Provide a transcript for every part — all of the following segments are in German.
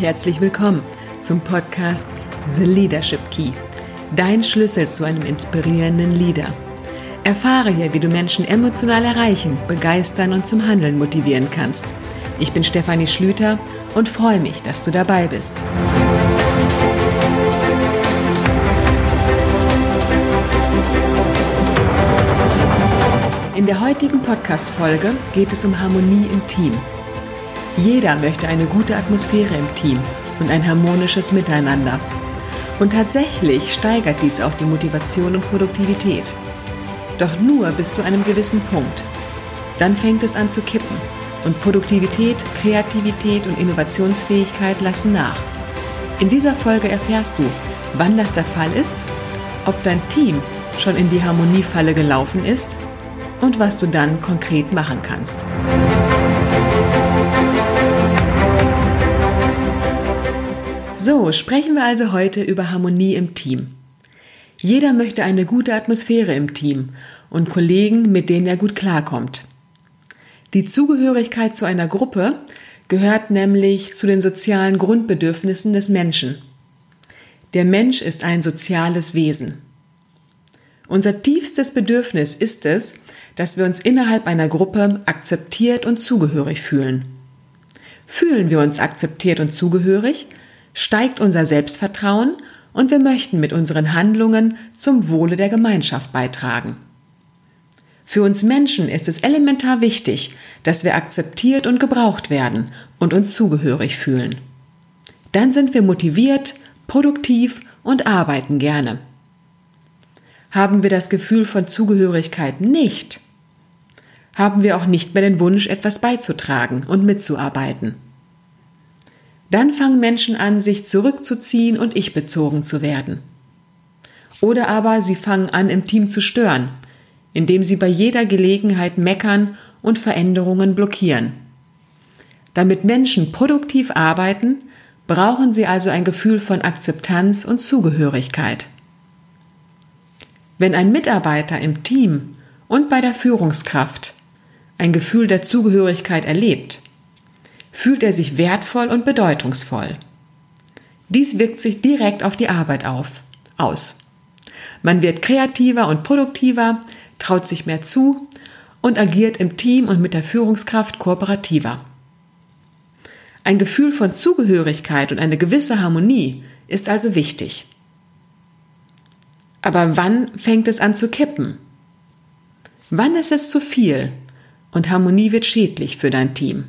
Herzlich willkommen zum Podcast The Leadership Key, dein Schlüssel zu einem inspirierenden Leader. Erfahre hier, wie du Menschen emotional erreichen, begeistern und zum Handeln motivieren kannst. Ich bin Stefanie Schlüter und freue mich, dass du dabei bist. In der heutigen Podcast-Folge geht es um Harmonie im Team. Jeder möchte eine gute Atmosphäre im Team und ein harmonisches Miteinander. Und tatsächlich steigert dies auch die Motivation und Produktivität. Doch nur bis zu einem gewissen Punkt. Dann fängt es an zu kippen und Produktivität, Kreativität und Innovationsfähigkeit lassen nach. In dieser Folge erfährst du, wann das der Fall ist, ob dein Team schon in die Harmoniefalle gelaufen ist und was du dann konkret machen kannst. So, sprechen wir also heute über Harmonie im Team. Jeder möchte eine gute Atmosphäre im Team und Kollegen, mit denen er gut klarkommt. Die Zugehörigkeit zu einer Gruppe gehört nämlich zu den sozialen Grundbedürfnissen des Menschen. Der Mensch ist ein soziales Wesen. Unser tiefstes Bedürfnis ist es, dass wir uns innerhalb einer Gruppe akzeptiert und zugehörig fühlen. Fühlen wir uns akzeptiert und zugehörig, steigt unser Selbstvertrauen und wir möchten mit unseren Handlungen zum Wohle der Gemeinschaft beitragen. Für uns Menschen ist es elementar wichtig, dass wir akzeptiert und gebraucht werden und uns zugehörig fühlen. Dann sind wir motiviert, produktiv und arbeiten gerne. Haben wir das Gefühl von Zugehörigkeit nicht, haben wir auch nicht mehr den Wunsch, etwas beizutragen und mitzuarbeiten. Dann fangen Menschen an, sich zurückzuziehen und ich-bezogen zu werden. Oder aber sie fangen an, im Team zu stören, indem sie bei jeder Gelegenheit meckern und Veränderungen blockieren. Damit Menschen produktiv arbeiten, brauchen sie also ein Gefühl von Akzeptanz und Zugehörigkeit. Wenn ein Mitarbeiter im Team und bei der Führungskraft ein Gefühl der Zugehörigkeit erlebt, fühlt er sich wertvoll und bedeutungsvoll. Dies wirkt sich direkt auf die Arbeit auf, aus. Man wird kreativer und produktiver, traut sich mehr zu und agiert im Team und mit der Führungskraft kooperativer. Ein Gefühl von Zugehörigkeit und eine gewisse Harmonie ist also wichtig. Aber wann fängt es an zu kippen? Wann ist es zu viel und Harmonie wird schädlich für dein Team?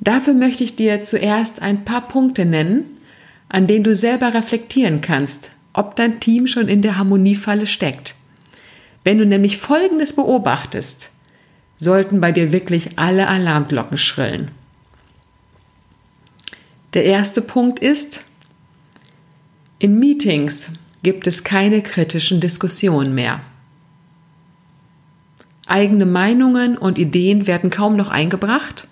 Dafür möchte ich dir zuerst ein paar Punkte nennen, an denen du selber reflektieren kannst, ob dein Team schon in der Harmoniefalle steckt. Wenn du nämlich Folgendes beobachtest, sollten bei dir wirklich alle Alarmglocken schrillen. Der erste Punkt ist, in Meetings gibt es keine kritischen Diskussionen mehr. Eigene Meinungen und Ideen werden kaum noch eingebracht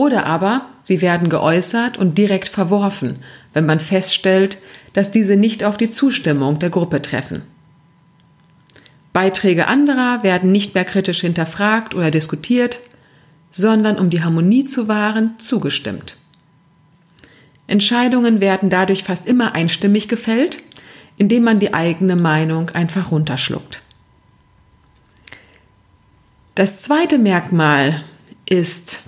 oder aber sie werden geäußert und direkt verworfen, wenn man feststellt, dass diese nicht auf die Zustimmung der Gruppe treffen. Beiträge anderer werden nicht mehr kritisch hinterfragt oder diskutiert, sondern um die Harmonie zu wahren, zugestimmt. Entscheidungen werden dadurch fast immer einstimmig gefällt, indem man die eigene Meinung einfach runterschluckt. Das zweite Merkmal ist,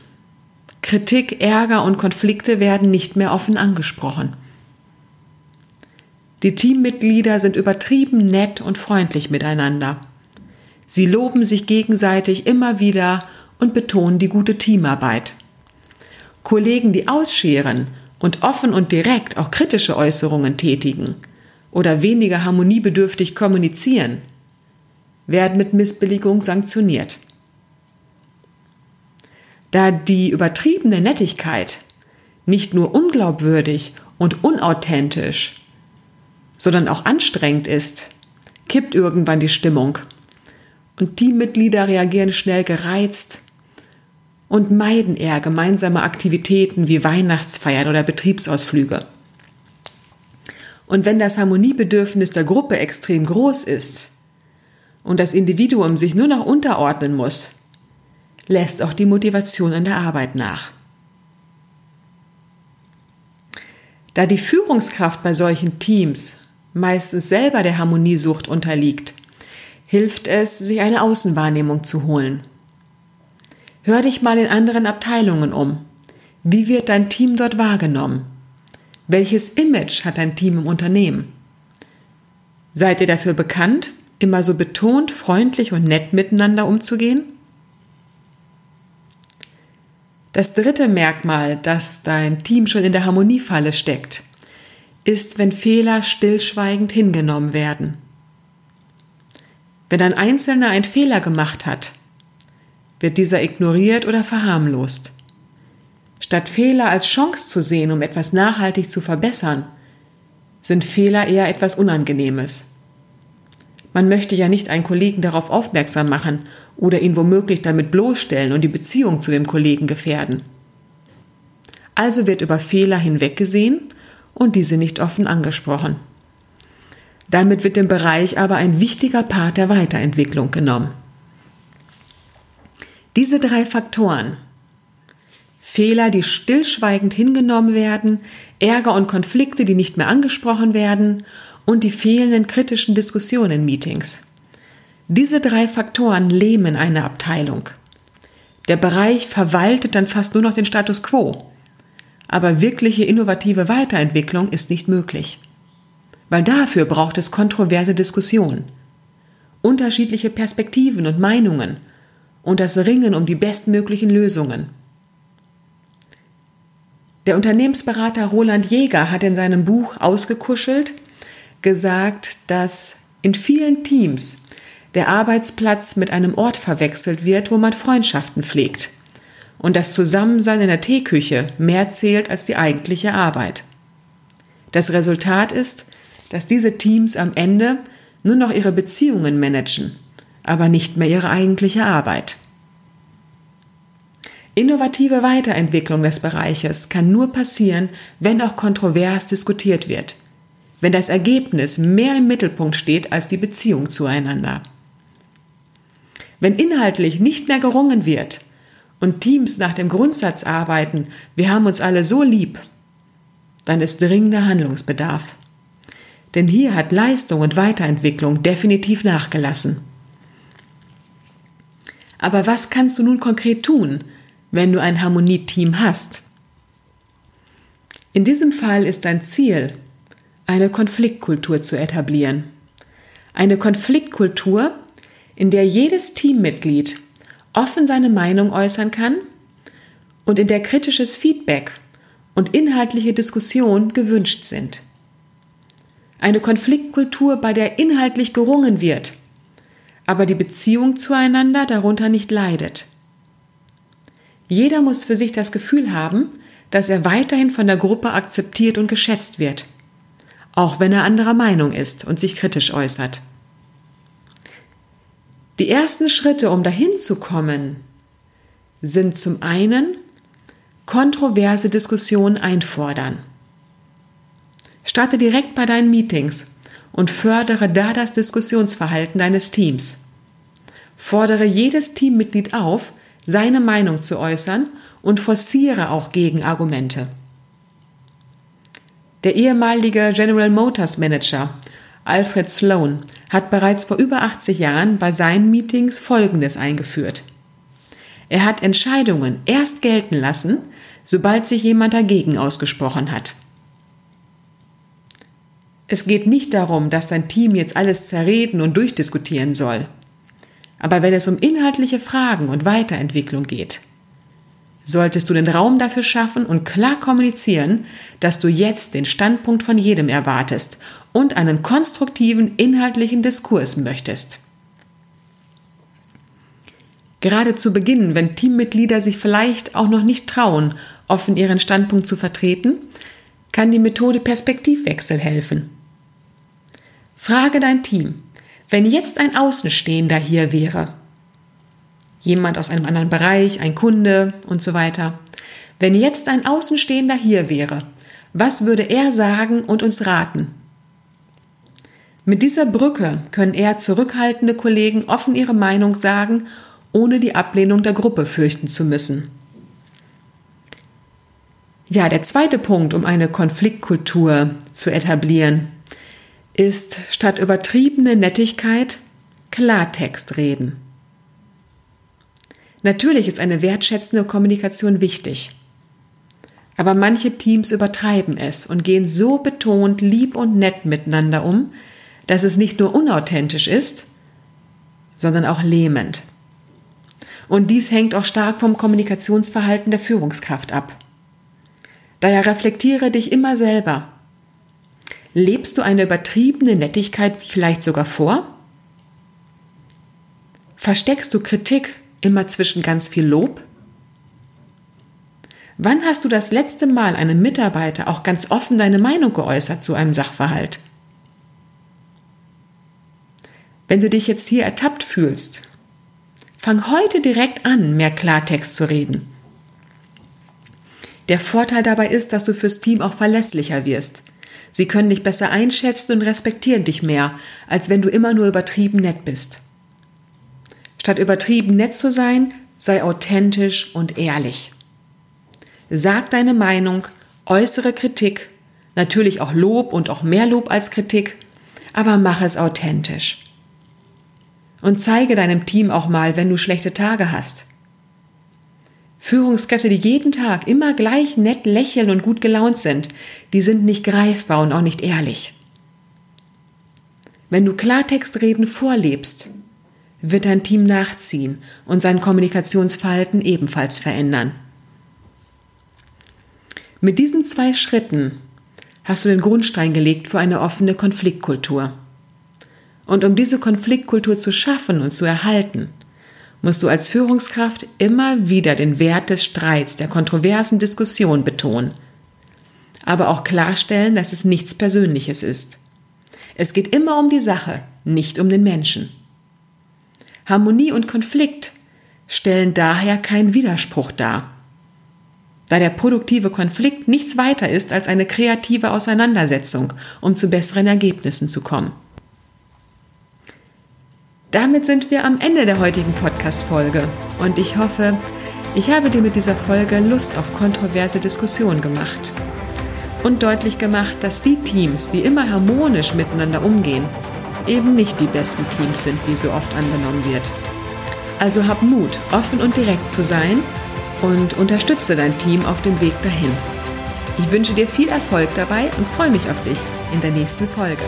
Kritik, Ärger und Konflikte werden nicht mehr offen angesprochen. Die Teammitglieder sind übertrieben nett und freundlich miteinander. Sie loben sich gegenseitig immer wieder und betonen die gute Teamarbeit. Kollegen, die ausscheren und offen und direkt auch kritische Äußerungen tätigen oder weniger harmoniebedürftig kommunizieren, werden mit Missbilligung sanktioniert da die übertriebene Nettigkeit nicht nur unglaubwürdig und unauthentisch, sondern auch anstrengend ist, kippt irgendwann die Stimmung und Teammitglieder reagieren schnell gereizt und meiden eher gemeinsame Aktivitäten wie Weihnachtsfeiern oder Betriebsausflüge. Und wenn das Harmoniebedürfnis der Gruppe extrem groß ist und das Individuum sich nur noch unterordnen muss, lässt auch die Motivation an der Arbeit nach. Da die Führungskraft bei solchen Teams meistens selber der Harmoniesucht unterliegt, hilft es, sich eine Außenwahrnehmung zu holen. Hör dich mal in anderen Abteilungen um. Wie wird dein Team dort wahrgenommen? Welches Image hat dein Team im Unternehmen? Seid ihr dafür bekannt, immer so betont, freundlich und nett miteinander umzugehen? Das dritte Merkmal, dass dein Team schon in der Harmoniefalle steckt, ist, wenn Fehler stillschweigend hingenommen werden. Wenn ein Einzelner einen Fehler gemacht hat, wird dieser ignoriert oder verharmlost. Statt Fehler als Chance zu sehen, um etwas nachhaltig zu verbessern, sind Fehler eher etwas Unangenehmes. Man möchte ja nicht einen Kollegen darauf aufmerksam machen oder ihn womöglich damit bloßstellen und die Beziehung zu dem Kollegen gefährden. Also wird über Fehler hinweggesehen und diese nicht offen angesprochen. Damit wird dem Bereich aber ein wichtiger Part der Weiterentwicklung genommen. Diese drei Faktoren Fehler, die stillschweigend hingenommen werden, Ärger und Konflikte, die nicht mehr angesprochen werden und die fehlenden kritischen Diskussionen in Meetings. Diese drei Faktoren lähmen eine Abteilung. Der Bereich verwaltet dann fast nur noch den Status quo. Aber wirkliche innovative Weiterentwicklung ist nicht möglich. Weil dafür braucht es kontroverse Diskussionen, unterschiedliche Perspektiven und Meinungen und das Ringen um die bestmöglichen Lösungen. Der Unternehmensberater Roland Jäger hat in seinem Buch Ausgekuschelt gesagt, dass in vielen Teams der Arbeitsplatz mit einem Ort verwechselt wird, wo man Freundschaften pflegt und das Zusammensein in der Teeküche mehr zählt als die eigentliche Arbeit. Das Resultat ist, dass diese Teams am Ende nur noch ihre Beziehungen managen, aber nicht mehr ihre eigentliche Arbeit. Innovative Weiterentwicklung des Bereiches kann nur passieren, wenn auch kontrovers diskutiert wird wenn das Ergebnis mehr im Mittelpunkt steht als die Beziehung zueinander. Wenn inhaltlich nicht mehr gerungen wird und Teams nach dem Grundsatz arbeiten, wir haben uns alle so lieb, dann ist dringender Handlungsbedarf. Denn hier hat Leistung und Weiterentwicklung definitiv nachgelassen. Aber was kannst du nun konkret tun, wenn du ein Harmonieteam hast? In diesem Fall ist dein Ziel, eine Konfliktkultur zu etablieren. Eine Konfliktkultur, in der jedes Teammitglied offen seine Meinung äußern kann und in der kritisches Feedback und inhaltliche Diskussion gewünscht sind. Eine Konfliktkultur, bei der inhaltlich gerungen wird, aber die Beziehung zueinander darunter nicht leidet. Jeder muss für sich das Gefühl haben, dass er weiterhin von der Gruppe akzeptiert und geschätzt wird auch wenn er anderer Meinung ist und sich kritisch äußert. Die ersten Schritte, um dahin zu kommen, sind zum einen kontroverse Diskussionen einfordern. Starte direkt bei deinen Meetings und fördere da das Diskussionsverhalten deines Teams. Fordere jedes Teammitglied auf, seine Meinung zu äußern und forciere auch Gegenargumente. Der ehemalige General Motors Manager Alfred Sloan hat bereits vor über 80 Jahren bei seinen Meetings Folgendes eingeführt. Er hat Entscheidungen erst gelten lassen, sobald sich jemand dagegen ausgesprochen hat. Es geht nicht darum, dass sein Team jetzt alles zerreden und durchdiskutieren soll. Aber wenn es um inhaltliche Fragen und Weiterentwicklung geht, solltest du den Raum dafür schaffen und klar kommunizieren, dass du jetzt den Standpunkt von jedem erwartest und einen konstruktiven inhaltlichen Diskurs möchtest. Gerade zu Beginn, wenn Teammitglieder sich vielleicht auch noch nicht trauen, offen ihren Standpunkt zu vertreten, kann die Methode Perspektivwechsel helfen. Frage dein Team, wenn jetzt ein Außenstehender hier wäre, jemand aus einem anderen Bereich, ein Kunde und so weiter. Wenn jetzt ein Außenstehender hier wäre, was würde er sagen und uns raten? Mit dieser Brücke können eher zurückhaltende Kollegen offen ihre Meinung sagen, ohne die Ablehnung der Gruppe fürchten zu müssen. Ja, der zweite Punkt, um eine Konfliktkultur zu etablieren, ist statt übertriebene Nettigkeit Klartext reden. Natürlich ist eine wertschätzende Kommunikation wichtig. Aber manche Teams übertreiben es und gehen so betont lieb und nett miteinander um, dass es nicht nur unauthentisch ist, sondern auch lähmend. Und dies hängt auch stark vom Kommunikationsverhalten der Führungskraft ab. Daher reflektiere dich immer selber. Lebst du eine übertriebene Nettigkeit vielleicht sogar vor? Versteckst du Kritik immer zwischen ganz viel Lob? Wann hast du das letzte Mal einem Mitarbeiter auch ganz offen deine Meinung geäußert zu einem Sachverhalt? Wenn du dich jetzt hier ertappt fühlst, fang heute direkt an, mehr Klartext zu reden. Der Vorteil dabei ist, dass du fürs Team auch verlässlicher wirst. Sie können dich besser einschätzen und respektieren dich mehr, als wenn du immer nur übertrieben nett bist. Statt übertrieben nett zu sein, sei authentisch und ehrlich. Sag deine Meinung, äußere Kritik, natürlich auch Lob und auch mehr Lob als Kritik, aber mach es authentisch. Und zeige deinem Team auch mal, wenn du schlechte Tage hast. Führungskräfte, die jeden Tag immer gleich nett lächeln und gut gelaunt sind, die sind nicht greifbar und auch nicht ehrlich. Wenn du Klartextreden vorlebst, wird dein Team nachziehen und sein Kommunikationsverhalten ebenfalls verändern. Mit diesen zwei Schritten hast du den Grundstein gelegt für eine offene Konfliktkultur. Und um diese Konfliktkultur zu schaffen und zu erhalten, musst du als Führungskraft immer wieder den Wert des Streits, der kontroversen Diskussion betonen. Aber auch klarstellen, dass es nichts Persönliches ist. Es geht immer um die Sache, nicht um den Menschen. Harmonie und Konflikt stellen daher keinen Widerspruch dar. Da der produktive Konflikt nichts weiter ist als eine kreative Auseinandersetzung, um zu besseren Ergebnissen zu kommen. Damit sind wir am Ende der heutigen Podcast-Folge und ich hoffe, ich habe dir mit dieser Folge Lust auf kontroverse Diskussionen gemacht und deutlich gemacht, dass die Teams, die immer harmonisch miteinander umgehen, eben nicht die besten Teams sind, wie so oft angenommen wird. Also hab Mut, offen und direkt zu sein und unterstütze dein Team auf dem Weg dahin. Ich wünsche dir viel Erfolg dabei und freue mich auf dich in der nächsten Folge.